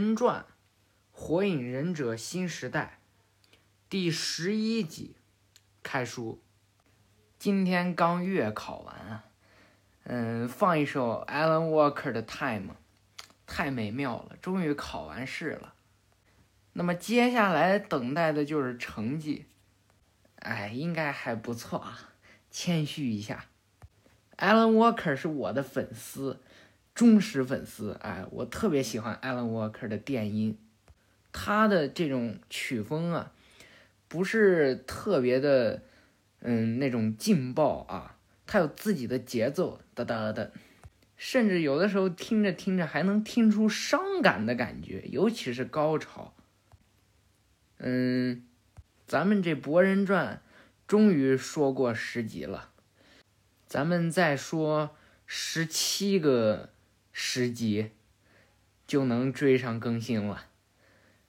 人传》《火影忍者新时代》第十一集开书。今天刚月考完啊，嗯，放一首 Alan Walker 的《Time》，太美妙了，终于考完试了。那么接下来等待的就是成绩，哎，应该还不错啊，谦虚一下。Alan Walker 是我的粉丝。忠实粉丝，哎，我特别喜欢 Alan Walker 的电音，他的这种曲风啊，不是特别的，嗯，那种劲爆啊，他有自己的节奏，哒哒哒，甚至有的时候听着听着还能听出伤感的感觉，尤其是高潮。嗯，咱们这《博人传》终于说过十集了，咱们再说十七个。十集就能追上更新了，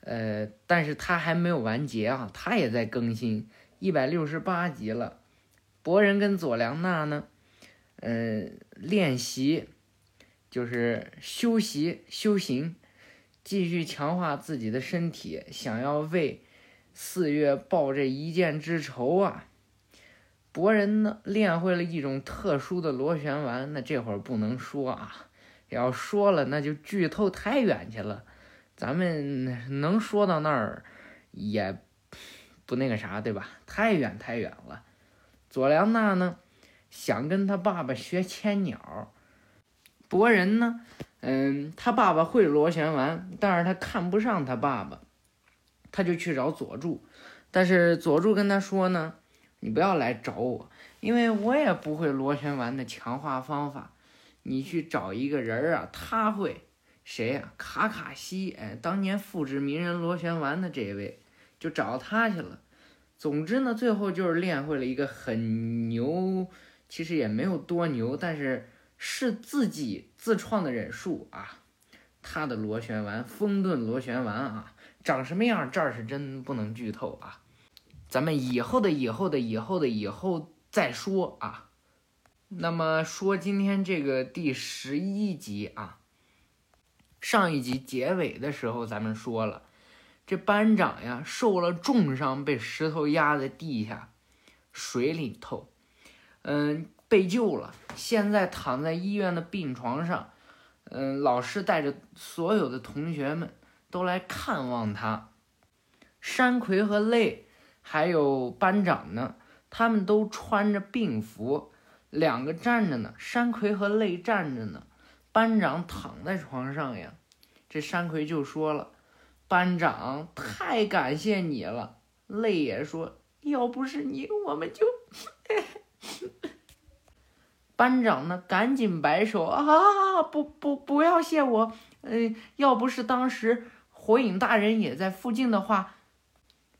呃，但是他还没有完结啊，他也在更新，一百六十八集了。博人跟佐良娜呢，嗯，练习就是修习修行，继续强化自己的身体，想要为四月报这一箭之仇啊。博人呢，练会了一种特殊的螺旋丸，那这会儿不能说啊。要说了，那就剧透太远去了。咱们能说到那儿，也不那个啥，对吧？太远太远了。佐良娜呢，想跟他爸爸学千鸟。博人呢，嗯，他爸爸会螺旋丸，但是他看不上他爸爸，他就去找佐助。但是佐助跟他说呢，你不要来找我，因为我也不会螺旋丸的强化方法。你去找一个人儿啊，他会谁呀？卡卡西，哎，当年复制鸣人螺旋丸的这位，就找他去了。总之呢，最后就是练会了一个很牛，其实也没有多牛，但是是自己自创的忍术啊。他的螺旋丸，风遁螺旋丸啊，长什么样？这儿是真不能剧透啊。咱们以后的以后的以后的以后再说啊。那么说今天这个第十一集啊，上一集结尾的时候咱们说了，这班长呀受了重伤，被石头压在地下水里头，嗯，被救了，现在躺在医院的病床上，嗯，老师带着所有的同学们都来看望他，山葵和泪还有班长呢，他们都穿着病服。两个站着呢，山葵和泪站着呢，班长躺在床上呀。这山葵就说了：“班长，太感谢你了。”泪也说：“要不是你，我们就……”班长呢，赶紧摆手：“啊，不不，不要谢我。嗯，要不是当时火影大人也在附近的话。”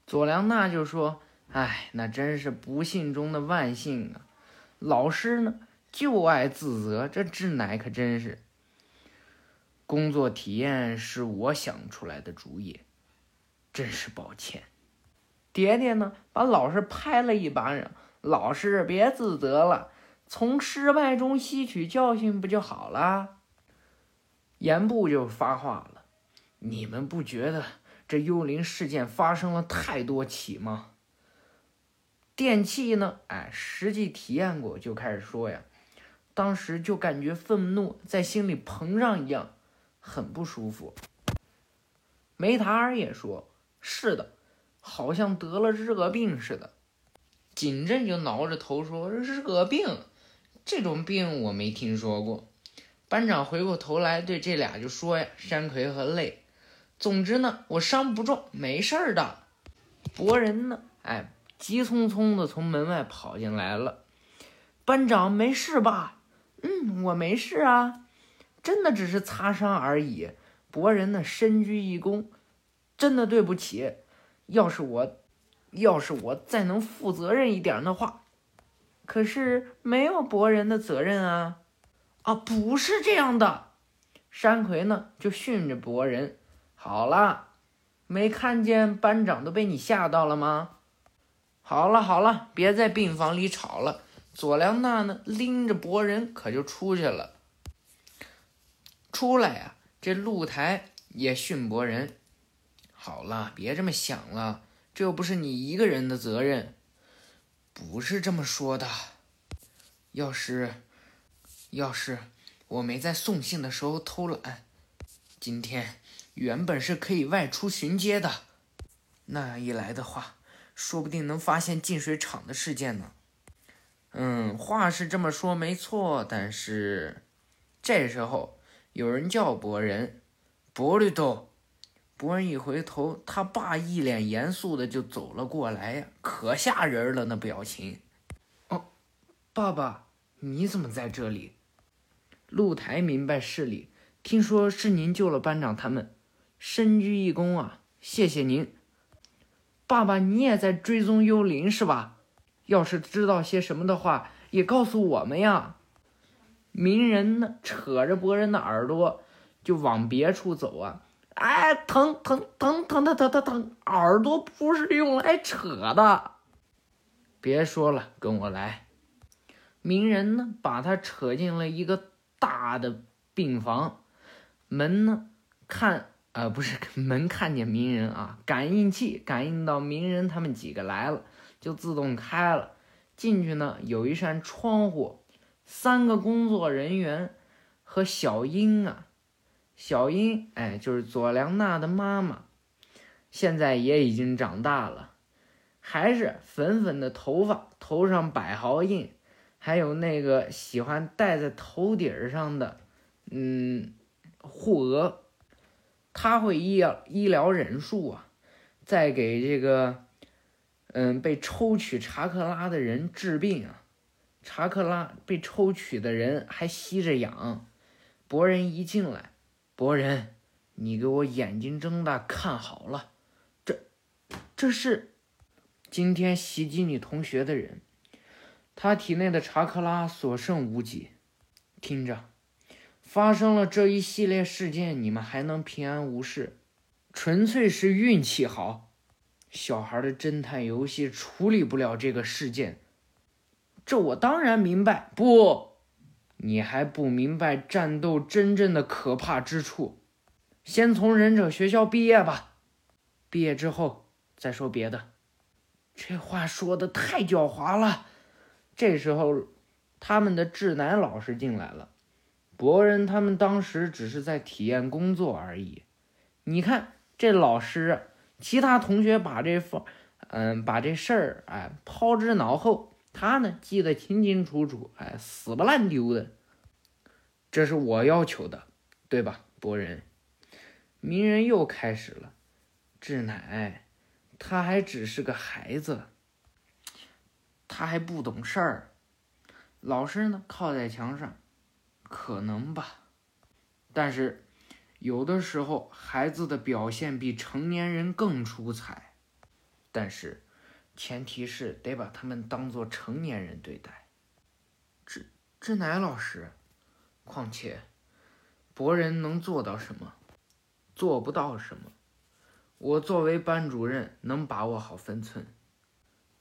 佐良娜就说：“哎，那真是不幸中的万幸啊。”老师呢就爱自责，这志乃可真是。工作体验是我想出来的主意，真是抱歉。蝶蝶呢把老师拍了一巴掌，老师别自责了，从失败中吸取教训不就好了？言部就发话了，你们不觉得这幽灵事件发生了太多起吗？电器呢？哎，实际体验过就开始说呀，当时就感觉愤怒在心里膨胀一样，很不舒服。梅塔尔也说：“是的，好像得了热病似的。”锦镇就挠着头说：“热病？这种病我没听说过。”班长回过头来对这俩就说：“呀，山葵和泪，总之呢，我伤不重，没事儿的。博人呢？哎。”急匆匆的从门外跑进来了，班长没事吧？嗯，我没事啊，真的只是擦伤而已。博人呢，深鞠一躬，真的对不起。要是我，要是我再能负责任一点的话，可是没有博人的责任啊！啊，不是这样的。山葵呢，就训着博人。好了，没看见班长都被你吓到了吗？好了好了，别在病房里吵了。佐良娜呢，拎着博人可就出去了。出来呀，这露台也训博人。好了，别这么想了，这又不是你一个人的责任。不是这么说的。要是，要是我没在送信的时候偷懒，今天原本是可以外出巡街的。那样一来的话，说不定能发现进水厂的事件呢。嗯，话是这么说没错，但是这时候有人叫博人，博里头。博人一回头，他爸一脸严肃的就走了过来呀，可吓人了那表情。哦，爸爸，你怎么在这里？露台明白事理，听说是您救了班长他们，深鞠一躬啊，谢谢您。爸爸，你也在追踪幽灵是吧？要是知道些什么的话，也告诉我们呀。鸣人呢，扯着博人的耳朵就往别处走啊。哎，疼疼疼疼疼疼疼疼！耳朵不是用来扯的。别说了，跟我来。鸣人呢，把他扯进了一个大的病房。门呢，看，呃，不是 门看见鸣人啊，感应器感应到鸣人他们几个来了，就自动开了。进去呢，有一扇窗户，三个工作人员和小英啊。小英，哎，就是佐良娜的妈妈，现在也已经长大了，还是粉粉的头发，头上百毫印，还有那个喜欢戴在头顶上的，嗯，护额。他会医医疗忍术啊，在给这个，嗯，被抽取查克拉的人治病啊。查克拉被抽取的人还吸着氧。博人一进来。博人，你给我眼睛睁大看好了，这，这是今天袭击你同学的人，他体内的查克拉所剩无几。听着，发生了这一系列事件，你们还能平安无事，纯粹是运气好。小孩的侦探游戏处理不了这个事件，这我当然明白。不。你还不明白战斗真正的可怕之处，先从忍者学校毕业吧，毕业之后再说别的。这话说的太狡猾了。这时候，他们的智男老师进来了。博人他们当时只是在体验工作而已。你看这老师，其他同学把这放，嗯，把这事儿哎抛之脑后。他呢记得清清楚楚，哎，死不烂丢的。这是我要求的，对吧，博人？鸣人又开始了。志乃，他还只是个孩子，他还不懂事儿。老师呢，靠在墙上，可能吧。但是，有的时候孩子的表现比成年人更出彩。但是。前提是得把他们当做成年人对待。志志乃老师，况且，博人能做到什么？做不到什么。我作为班主任，能把握好分寸。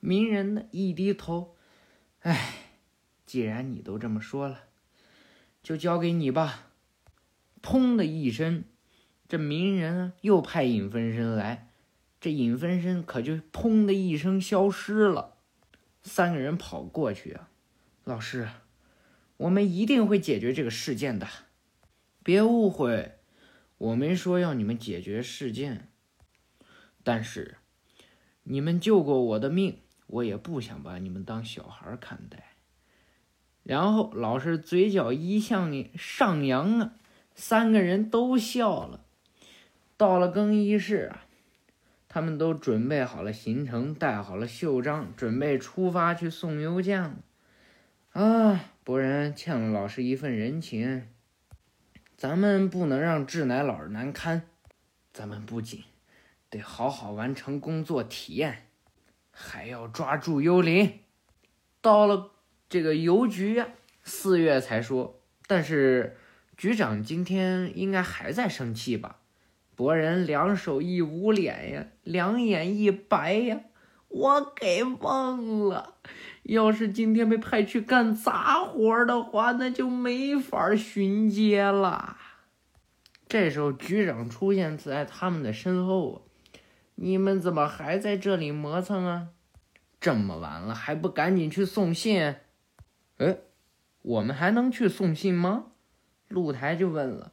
鸣人呢？一低头，唉，既然你都这么说了，就交给你吧。砰的一声，这鸣人又派影分身来。这影分身可就砰的一声消失了，三个人跑过去啊，老师，我们一定会解决这个事件的，别误会，我没说要你们解决事件，但是你们救过我的命，我也不想把你们当小孩看待。然后老师嘴角一向上扬啊，三个人都笑了。到了更衣室啊。他们都准备好了行程，带好了袖章，准备出发去送邮件了。啊，博人欠了老师一份人情，咱们不能让志乃老师难堪。咱们不仅得好好完成工作体验，还要抓住幽灵。到了这个邮局呀，四月才说，但是局长今天应该还在生气吧？博人两手一捂脸呀，两眼一白呀，我给忘了。要是今天被派去干杂活的话，那就没法巡街了。这时候局长出现在他们的身后，你们怎么还在这里磨蹭啊？这么晚了还不赶紧去送信？哎，我们还能去送信吗？露台就问了。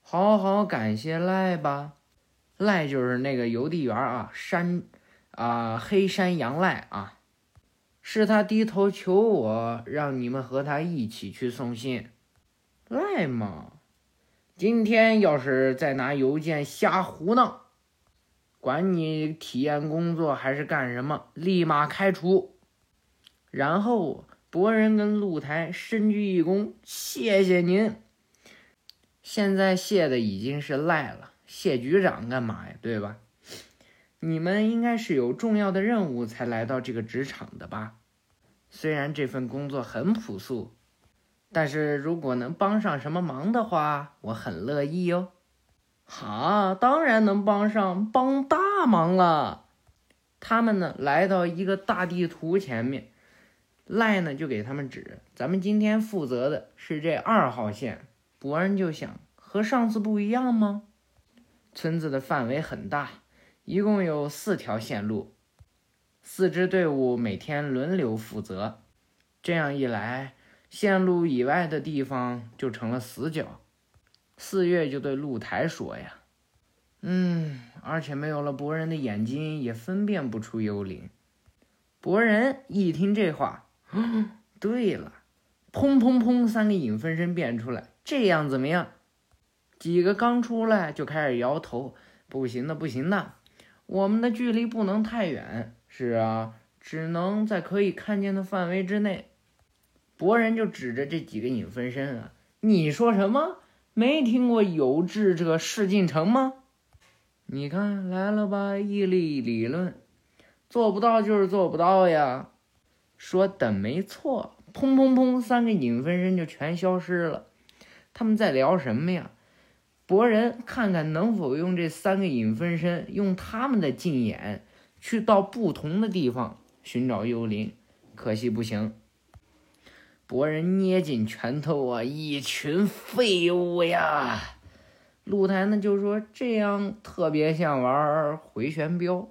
好好感谢赖吧，赖就是那个邮递员啊，山啊黑山羊赖啊，是他低头求我让你们和他一起去送信。赖嘛，今天要是再拿邮件瞎胡闹，管你体验工作还是干什么，立马开除。然后博人跟露台深鞠一躬，谢谢您。现在谢的已经是赖了，谢局长干嘛呀？对吧？你们应该是有重要的任务才来到这个职场的吧？虽然这份工作很朴素，但是如果能帮上什么忙的话，我很乐意哟。好，当然能帮上，帮大忙了。他们呢来到一个大地图前面，赖呢就给他们指，咱们今天负责的是这二号线。博人就想和上次不一样吗？村子的范围很大，一共有四条线路，四支队伍每天轮流负责。这样一来，线路以外的地方就成了死角。四月就对露台说：“呀，嗯，而且没有了博人的眼睛，也分辨不出幽灵。”博人一听这话，对了，砰砰砰，三个影分身变出来。这样怎么样？几个刚出来就开始摇头，不行的，不行的，我们的距离不能太远。是啊，只能在可以看见的范围之内。博人就指着这几个影分身啊，你说什么？没听过有志者事竟成吗？你看来了吧，毅力理论，做不到就是做不到呀。说的没错，砰砰砰，三个影分身就全消失了。他们在聊什么呀？博人看看能否用这三个影分身，用他们的禁眼去到不同的地方寻找幽灵。可惜不行。博人捏紧拳头啊，一群废物呀！露台呢就说这样特别像玩回旋镖。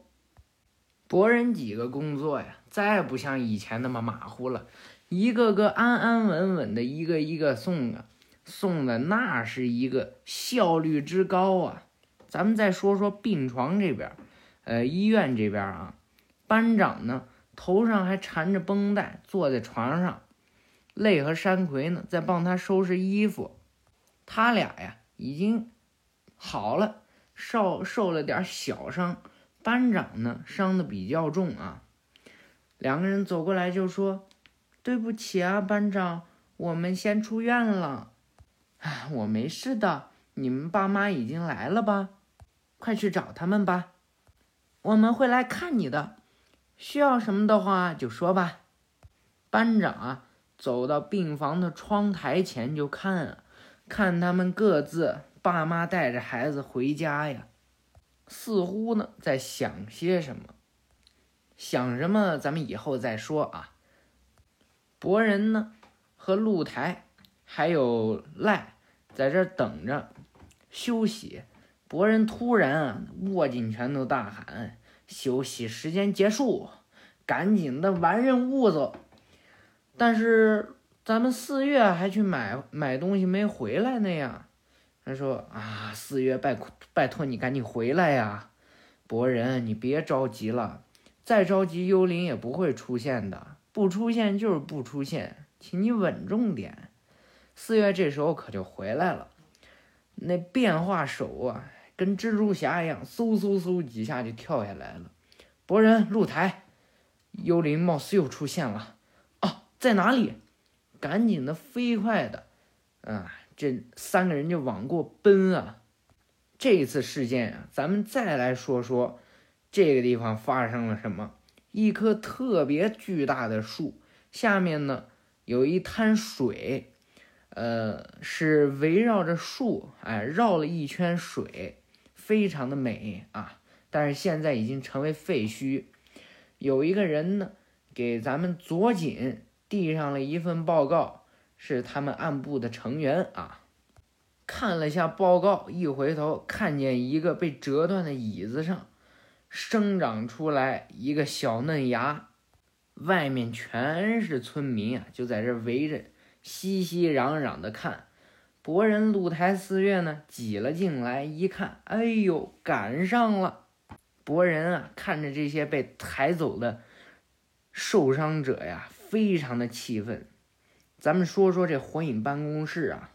博人几个工作呀，再不像以前那么马虎了，一个个安安稳稳的，一个一个送啊。送的那是一个效率之高啊！咱们再说说病床这边，呃，医院这边啊，班长呢头上还缠着绷带，坐在床上，累和山葵呢在帮他收拾衣服。他俩呀已经好了，受受了点小伤，班长呢伤的比较重啊。两个人走过来就说：“对不起啊，班长，我们先出院了。”我没事的，你们爸妈已经来了吧？快去找他们吧，我们会来看你的。需要什么的话就说吧。班长啊，走到病房的窗台前就看啊，看他们各自爸妈带着孩子回家呀，似乎呢在想些什么。想什么？咱们以后再说啊。博人呢，和露台。还有赖在这等着休息，博人突然握紧拳头大喊：“休息时间结束，赶紧的完任务走！”但是咱们四月还去买买东西没回来呢呀？他说：“啊，四月拜拜托你赶紧回来呀，博人你别着急了，再着急幽灵也不会出现的，不出现就是不出现，请你稳重点。”四月这时候可就回来了，那变化手啊，跟蜘蛛侠一样，嗖嗖嗖几下就跳下来了。博人露台，幽灵貌似又出现了啊，在哪里？赶紧的，飞快的，啊，这三个人就往过奔啊。这一次事件啊，咱们再来说说这个地方发生了什么。一棵特别巨大的树下面呢，有一滩水。呃，是围绕着树，哎，绕了一圈水，非常的美啊。但是现在已经成为废墟。有一个人呢，给咱们左锦递上了一份报告，是他们暗部的成员啊。看了下报告，一回头看见一个被折断的椅子上生长出来一个小嫩芽，外面全是村民啊，就在这围着熙熙攘攘的看。博人露台四月呢挤了进来，一看，哎呦，赶上了！博人啊，看着这些被抬走的受伤者呀，非常的气愤。咱们说说这火影办公室啊，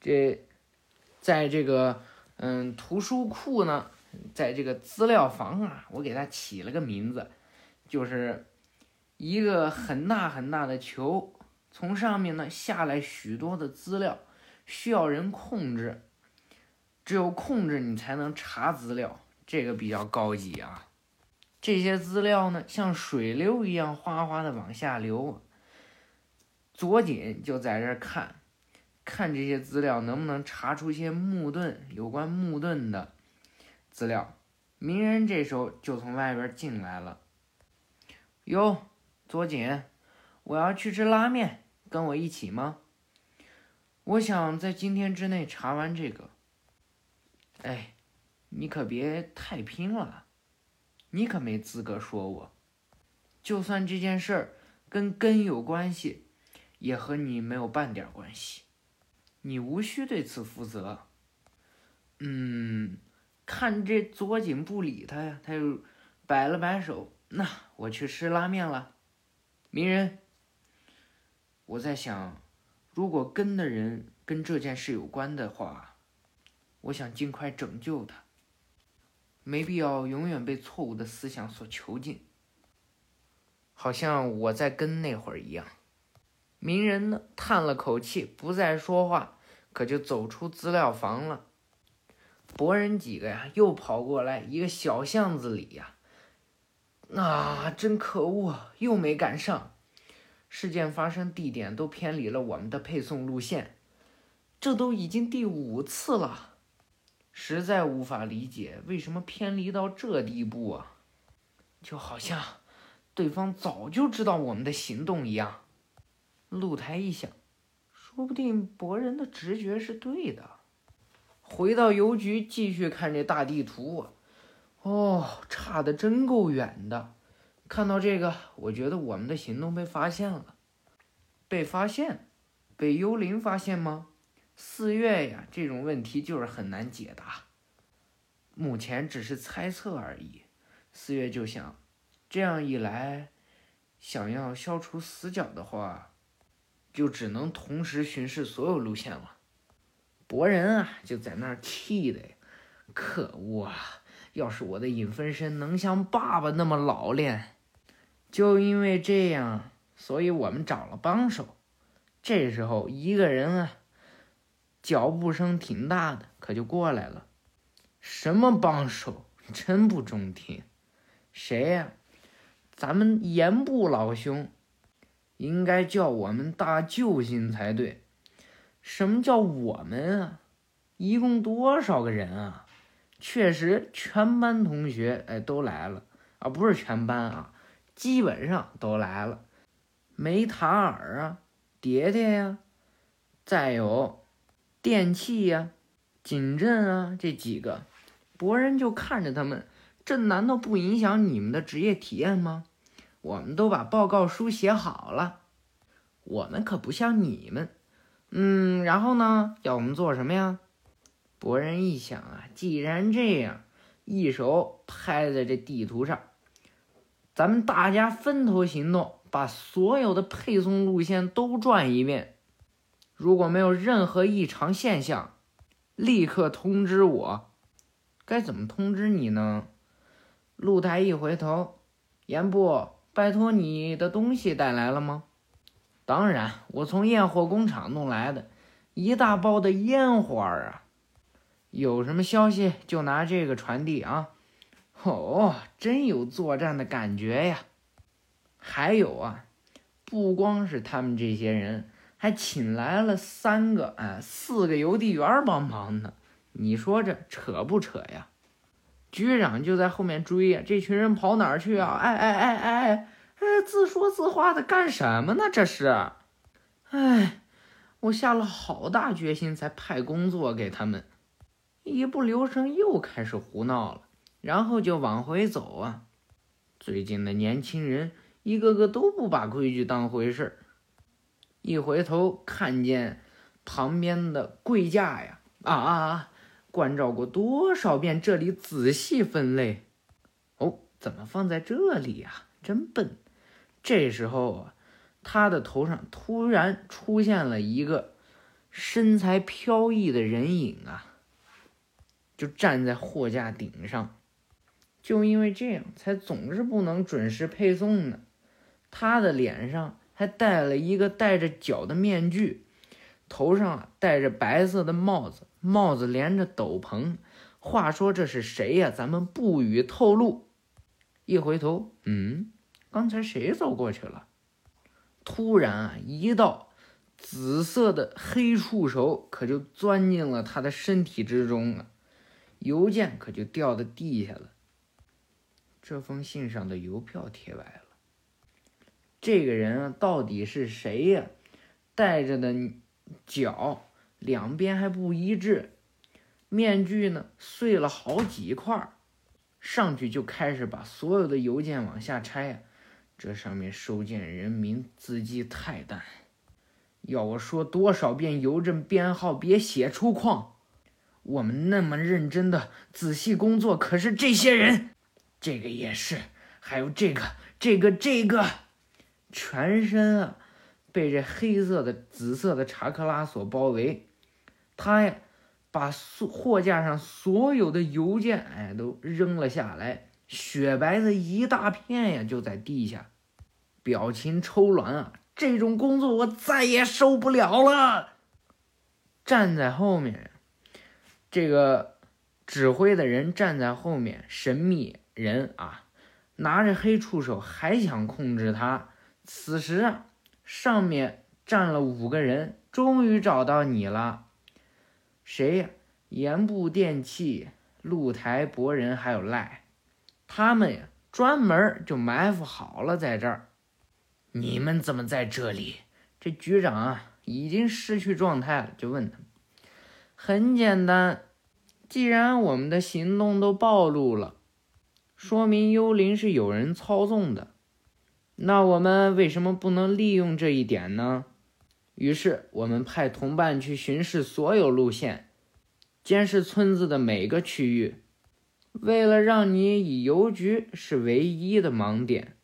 这在这个嗯图书库呢，在这个资料房啊，我给它起了个名字，就是一个很大很大的球，从上面呢下来许多的资料。需要人控制，只有控制你才能查资料，这个比较高级啊。这些资料呢，像水流一样哗哗的往下流。左锦就在这看，看这些资料能不能查出一些木盾有关木盾的资料。鸣人这时候就从外边进来了。哟，左锦，我要去吃拉面，跟我一起吗？我想在今天之内查完这个。哎，你可别太拼了，你可没资格说我。就算这件事儿跟根有关系，也和你没有半点关系，你无需对此负责。嗯，看这左井不理他呀，他又摆了摆手。那我去吃拉面了。鸣人，我在想。如果跟的人跟这件事有关的话，我想尽快拯救他。没必要永远被错误的思想所囚禁。好像我在跟那会儿一样。鸣人呢，叹了口气，不再说话，可就走出资料房了。博人几个呀，又跑过来，一个小巷子里呀，那真可恶，又没赶上。事件发生地点都偏离了我们的配送路线，这都已经第五次了，实在无法理解为什么偏离到这地步啊！就好像对方早就知道我们的行动一样。露台一想，说不定博人的直觉是对的。回到邮局继续看这大地图，哦，差的真够远的。看到这个，我觉得我们的行动被发现了。被发现？被幽灵发现吗？四月呀，这种问题就是很难解答。目前只是猜测而已。四月就想，这样一来，想要消除死角的话，就只能同时巡视所有路线了。博人啊，就在那儿气的呀，可恶啊！要是我的影分身能像爸爸那么老练。就因为这样，所以我们找了帮手。这时候，一个人啊，脚步声挺大的，可就过来了。什么帮手？真不中听。谁呀？咱们盐部老兄，应该叫我们大救星才对。什么叫我们啊？一共多少个人啊？确实，全班同学哎都来了啊，不是全班啊。基本上都来了，梅塔尔啊，蝶蝶呀，再有电器呀，锦镇啊，这几个博人就看着他们，这难道不影响你们的职业体验吗？我们都把报告书写好了，我们可不像你们，嗯，然后呢，要我们做什么呀？博人一想啊，既然这样，一手拍在这地图上。咱们大家分头行动，把所有的配送路线都转一遍。如果没有任何异常现象，立刻通知我。该怎么通知你呢？露台一回头，严部，拜托你的东西带来了吗？当然，我从验货工厂弄来的，一大包的烟花啊！有什么消息就拿这个传递啊。哦，真有作战的感觉呀！还有啊，不光是他们这些人，还请来了三个、哎，四个邮递员帮忙呢。你说这扯不扯呀？局长就在后面追呀，这群人跑哪儿去啊？哎哎哎哎哎，自说自话的干什么呢？这是，哎，我下了好大决心才派工作给他们，一不留神又开始胡闹了，然后就往回走啊。最近的年轻人一个个都不把规矩当回事儿，一回头看见旁边的柜架呀，啊啊啊！关照过多少遍，这里仔细分类。哦，怎么放在这里呀？真笨！这时候啊。他的头上突然出现了一个身材飘逸的人影啊，就站在货架顶上。就因为这样，才总是不能准时配送呢。他的脸上还戴了一个戴着脚的面具，头上戴着白色的帽子，帽子连着斗篷。话说这是谁呀？咱们不予透露。一回头，嗯，刚才谁走过去了？突然啊，一道紫色的黑触手可就钻进了他的身体之中了，邮件可就掉到地下了。这封信上的邮票贴歪了。这个人啊，到底是谁呀？戴着的脚两边还不一致，面具呢碎了好几块，上去就开始把所有的邮件往下拆呀。这上面收件人名字迹太淡，要我说多少遍邮政编号别写出框。我们那么认真的仔细工作，可是这些人，这个也是，还有这个这个这个，全身啊被这黑色的紫色的查克拉所包围。他呀把货架上所有的邮件哎都扔了下来。雪白的一大片呀，就在地下，表情抽栾啊！这种工作我再也受不了了。站在后面，这个指挥的人站在后面，神秘人啊，拿着黑触手还想控制他。此时啊，上面站了五个人，终于找到你了。谁呀？盐部电器、露台博人还有赖。他们呀，专门就埋伏好了在这儿。你们怎么在这里？这局长啊，已经失去状态了，就问他们：很简单，既然我们的行动都暴露了，说明幽灵是有人操纵的，那我们为什么不能利用这一点呢？于是我们派同伴去巡视所有路线，监视村子的每个区域。为了让你以邮局是唯一的盲点，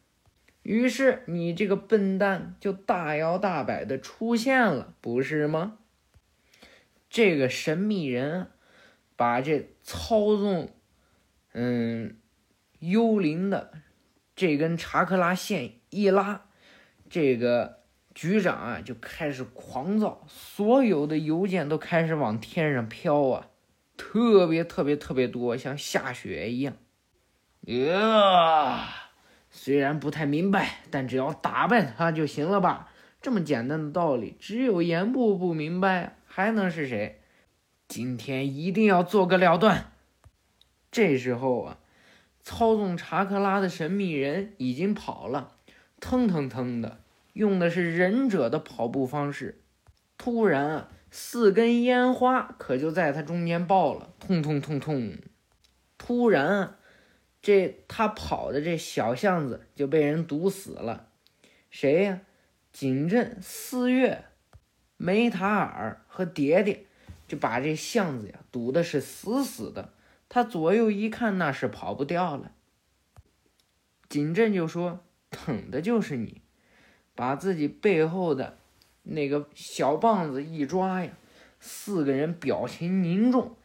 于是你这个笨蛋就大摇大摆的出现了，不是吗？这个神秘人把这操纵，嗯，幽灵的这根查克拉线一拉，这个局长啊就开始狂躁，所有的邮件都开始往天上飘啊。特别特别特别多，像下雪一样。呃，虽然不太明白，但只要打败他就行了吧？这么简单的道理，只有严部不明白，还能是谁？今天一定要做个了断。这时候啊，操纵查克拉的神秘人已经跑了，腾腾腾的，用的是忍者的跑步方式。突然啊！四根烟花可就在他中间爆了，痛痛痛痛！突然，这他跑的这小巷子就被人堵死了。谁呀？景镇、四月、梅塔尔和蝶蝶就把这巷子呀堵的是死死的。他左右一看，那是跑不掉了。景镇就说：“等的就是你，把自己背后的。”那个小棒子一抓呀，四个人表情凝重，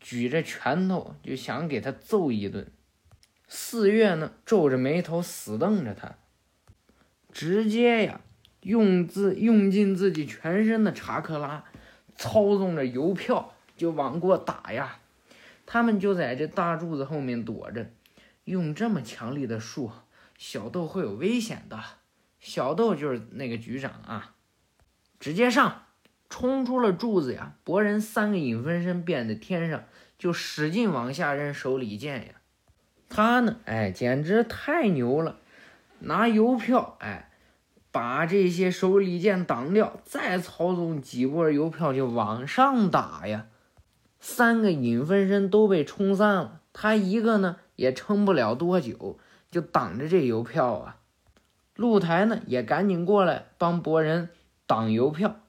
举着拳头就想给他揍一顿。四月呢，皱着眉头死瞪着他，直接呀，用自用尽自己全身的查克拉，操纵着邮票就往过打呀。他们就在这大柱子后面躲着，用这么强力的术，小豆会有危险的。小豆就是那个局长啊。直接上，冲出了柱子呀！博人三个影分身变在天上，就使劲往下扔手里剑呀。他呢，哎，简直太牛了！拿邮票，哎，把这些手里剑挡掉，再操纵几波邮票就往上打呀。三个影分身都被冲散了，他一个呢也撑不了多久，就挡着这邮票啊。露台呢也赶紧过来帮博人挡邮票。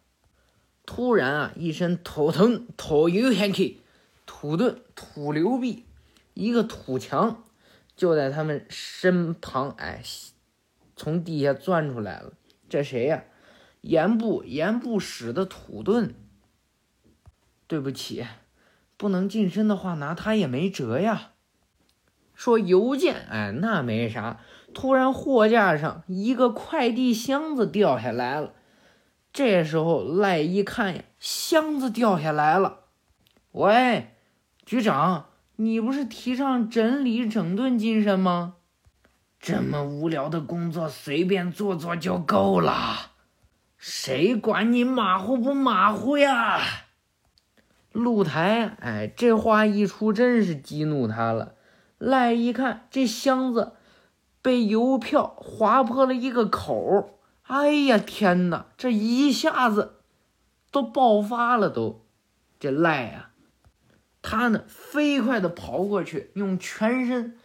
突然啊，一声头疼，头有点气，土遁土流壁，一个土墙就在他们身旁，哎。从地下钻出来了，这谁呀？盐部盐部使的土遁。对不起，不能近身的话，拿他也没辙呀。说邮件，哎，那没啥。突然货架上一个快递箱子掉下来了，这时候赖一看呀，箱子掉下来了。喂，局长，你不是提倡整理整顿精神吗？这么无聊的工作，随便做做就够了，谁管你马虎不马虎呀？露台，哎，这话一出，真是激怒他了。赖一看，这箱子被邮票划破了一个口哎呀天哪，这一下子都爆发了，都这赖呀，他呢飞快的跑过去，用全身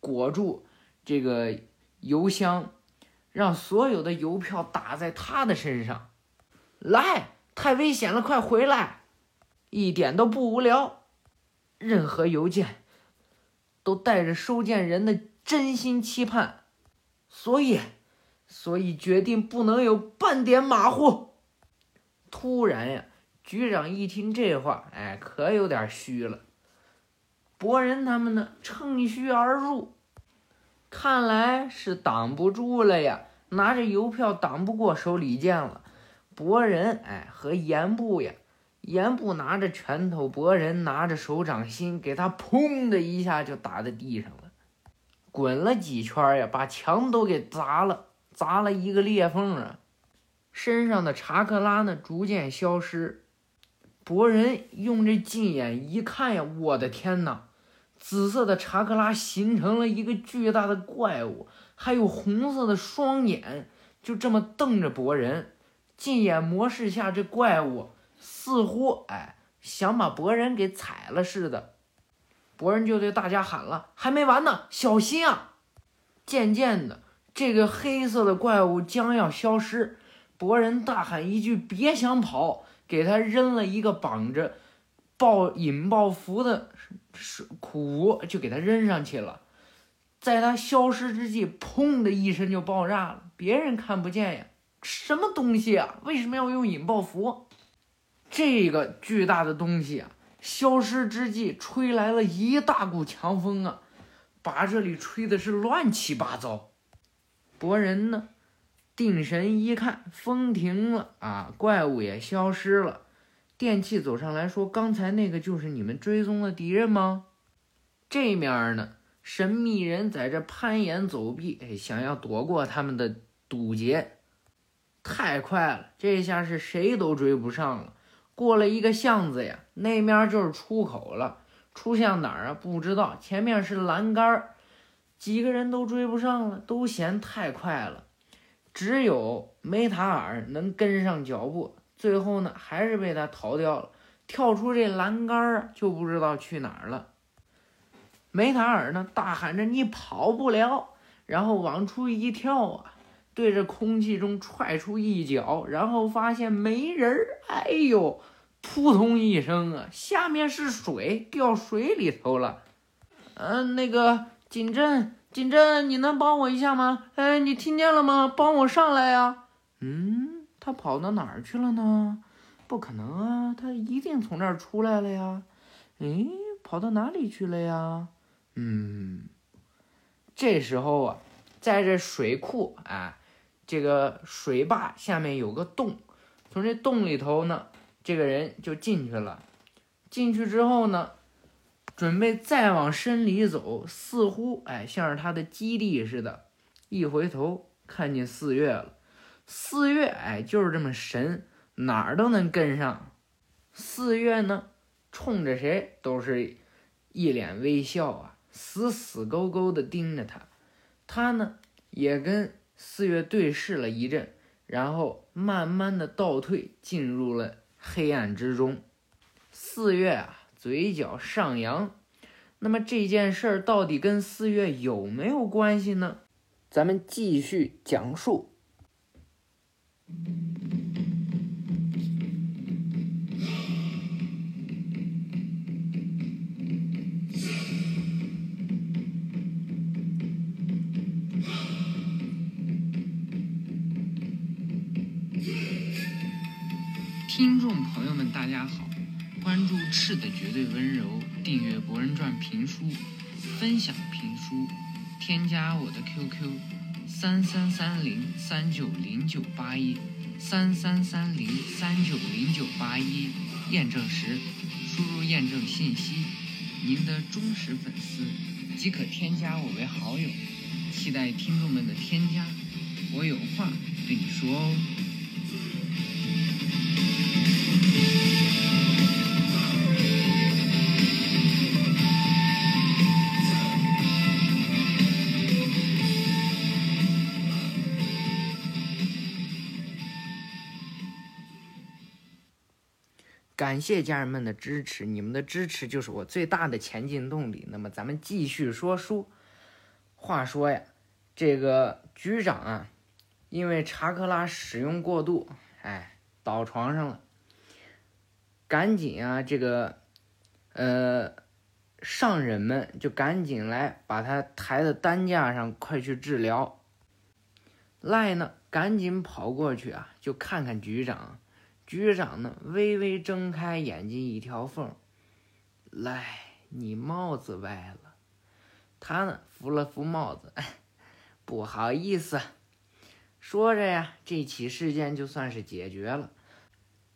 裹住。这个邮箱，让所有的邮票打在他的身上。来，太危险了，快回来！一点都不无聊。任何邮件都带着收件人的真心期盼，所以，所以决定不能有半点马虎。突然呀，局长一听这话，哎，可有点虚了。博人他们呢，趁虚而入。看来是挡不住了呀！拿着邮票挡不过手里剑了。博人哎，和严部呀，严部拿着拳头，博人拿着手掌心，给他砰的一下就打在地上了，滚了几圈呀，把墙都给砸了，砸了一个裂缝啊！身上的查克拉呢，逐渐消失。博人用这近眼一看呀，我的天哪！紫色的查克拉形成了一个巨大的怪物，还有红色的双眼，就这么瞪着博人。近眼模式下，这怪物似乎哎想把博人给踩了似的。博人就对大家喊了：“还没完呢，小心啊！”渐渐的，这个黑色的怪物将要消失。博人大喊一句：“别想跑！”给他扔了一个绑着。爆引爆符的是苦就给他扔上去了，在他消失之际，砰的一声就爆炸了。别人看不见呀，什么东西啊？为什么要用引爆符？这个巨大的东西啊，消失之际，吹来了一大股强风啊，把这里吹的是乱七八糟。博人呢，定神一看，风停了啊，怪物也消失了。电器走上来说：“刚才那个就是你们追踪的敌人吗？”这面呢，神秘人在这攀岩走壁，哎，想要躲过他们的堵截。太快了，这下是谁都追不上了。过了一个巷子呀，那面就是出口了。出向哪儿啊？不知道。前面是栏杆儿几个人都追不上了，都嫌太快了。只有梅塔尔能跟上脚步。最后呢，还是被他逃掉了，跳出这栏杆啊就不知道去哪儿了。梅塔尔呢，大喊着：“你跑不了！”然后往出一跳啊，对着空气中踹出一脚，然后发现没人儿，哎呦，扑通一声啊，下面是水，掉水里头了。嗯，那个锦镇，锦镇，你能帮我一下吗？哎，你听见了吗？帮我上来呀！嗯。他跑到哪儿去了呢？不可能啊，他一定从这儿出来了呀！诶，跑到哪里去了呀？嗯，这时候啊，在这水库啊，这个水坝下面有个洞，从这洞里头呢，这个人就进去了。进去之后呢，准备再往深里走，似乎哎，像是他的基地似的。一回头，看见四月了。四月，哎，就是这么神，哪儿都能跟上。四月呢，冲着谁都是一脸微笑啊，死死勾勾的盯着他。他呢，也跟四月对视了一阵，然后慢慢的倒退，进入了黑暗之中。四月啊，嘴角上扬。那么这件事儿到底跟四月有没有关系呢？咱们继续讲述。听众朋友们，大家好，关注“赤的绝对温柔”，订阅《博人传》评书，分享评书，添加我的 QQ：三三三零三九零九八一，三三三零三九零九八一，验证时输入验证信息，您的忠实粉丝即可添加我为好友，期待听众们的添加，我有话对你说哦。感谢家人们的支持，你们的支持就是我最大的前进动力。那么咱们继续说书。话说呀，这个局长啊，因为查克拉使用过度，哎，倒床上了。赶紧啊，这个呃上人们就赶紧来把他抬到担架上，快去治疗。赖呢，赶紧跑过去啊，就看看局长。局长呢，微微睁开眼睛一条缝，来，你帽子歪了。他呢，扶了扶帽子，不好意思。说着呀，这起事件就算是解决了。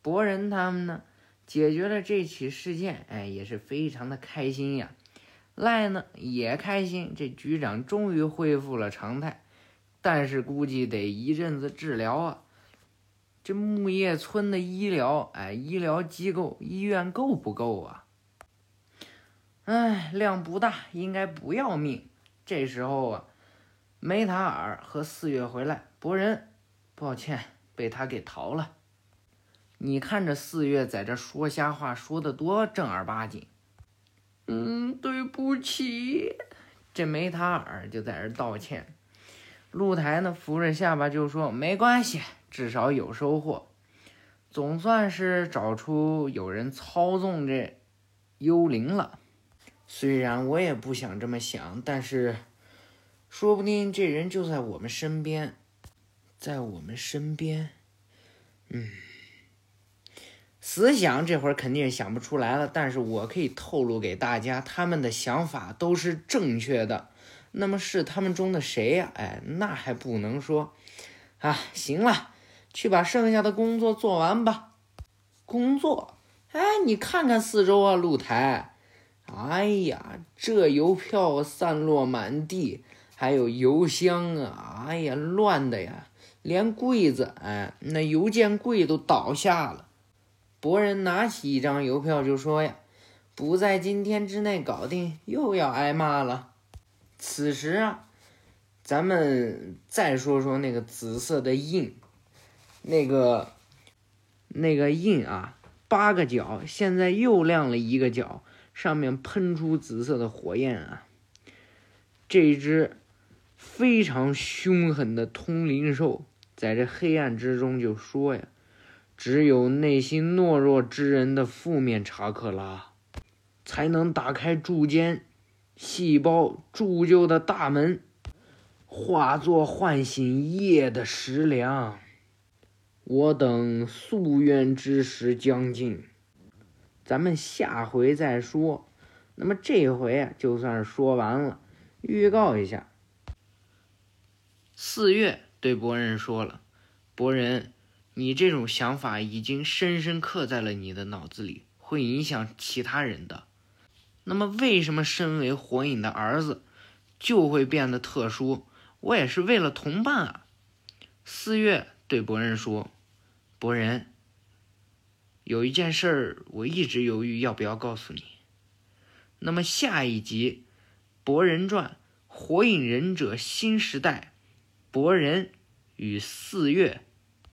博人他们呢，解决了这起事件，哎，也是非常的开心呀。赖呢也开心，这局长终于恢复了常态，但是估计得一阵子治疗啊。这木叶村的医疗，哎，医疗机构医院够不够啊？哎，量不大，应该不要命。这时候啊，梅塔尔和四月回来，博人，抱歉，被他给逃了。你看这四月在这说瞎话，说的多正儿八经。嗯，对不起。这梅塔尔就在这道歉。露台呢，扶着下巴就说：“没关系。”至少有收获，总算是找出有人操纵这幽灵了。虽然我也不想这么想，但是说不定这人就在我们身边，在我们身边。嗯，思想这会儿肯定想不出来了，但是我可以透露给大家，他们的想法都是正确的。那么是他们中的谁呀？哎，那还不能说。啊，行了。去把剩下的工作做完吧。工作，哎，你看看四周啊，露台，哎呀，这邮票散落满地，还有邮箱啊，哎呀，乱的呀，连柜子，哎，那邮件柜都倒下了。博人拿起一张邮票就说呀：“不在今天之内搞定，又要挨骂了。”此时啊，咱们再说说那个紫色的印。那个那个印啊，八个角，现在又亮了一个角，上面喷出紫色的火焰啊！这只非常凶狠的通灵兽，在这黑暗之中就说呀：“只有内心懦弱之人的负面查克拉，才能打开柱间细胞铸就的大门，化作唤醒夜的食粮。”我等夙愿之时将近，咱们下回再说。那么这回啊，就算是说完了。预告一下，四月对博人说了：“博人，你这种想法已经深深刻在了你的脑子里，会影响其他人的。那么，为什么身为火影的儿子就会变得特殊？我也是为了同伴啊。”四月对博人说。博人，有一件事儿，我一直犹豫要不要告诉你。那么下一集《博人传》《火影忍者新时代》，博人与四月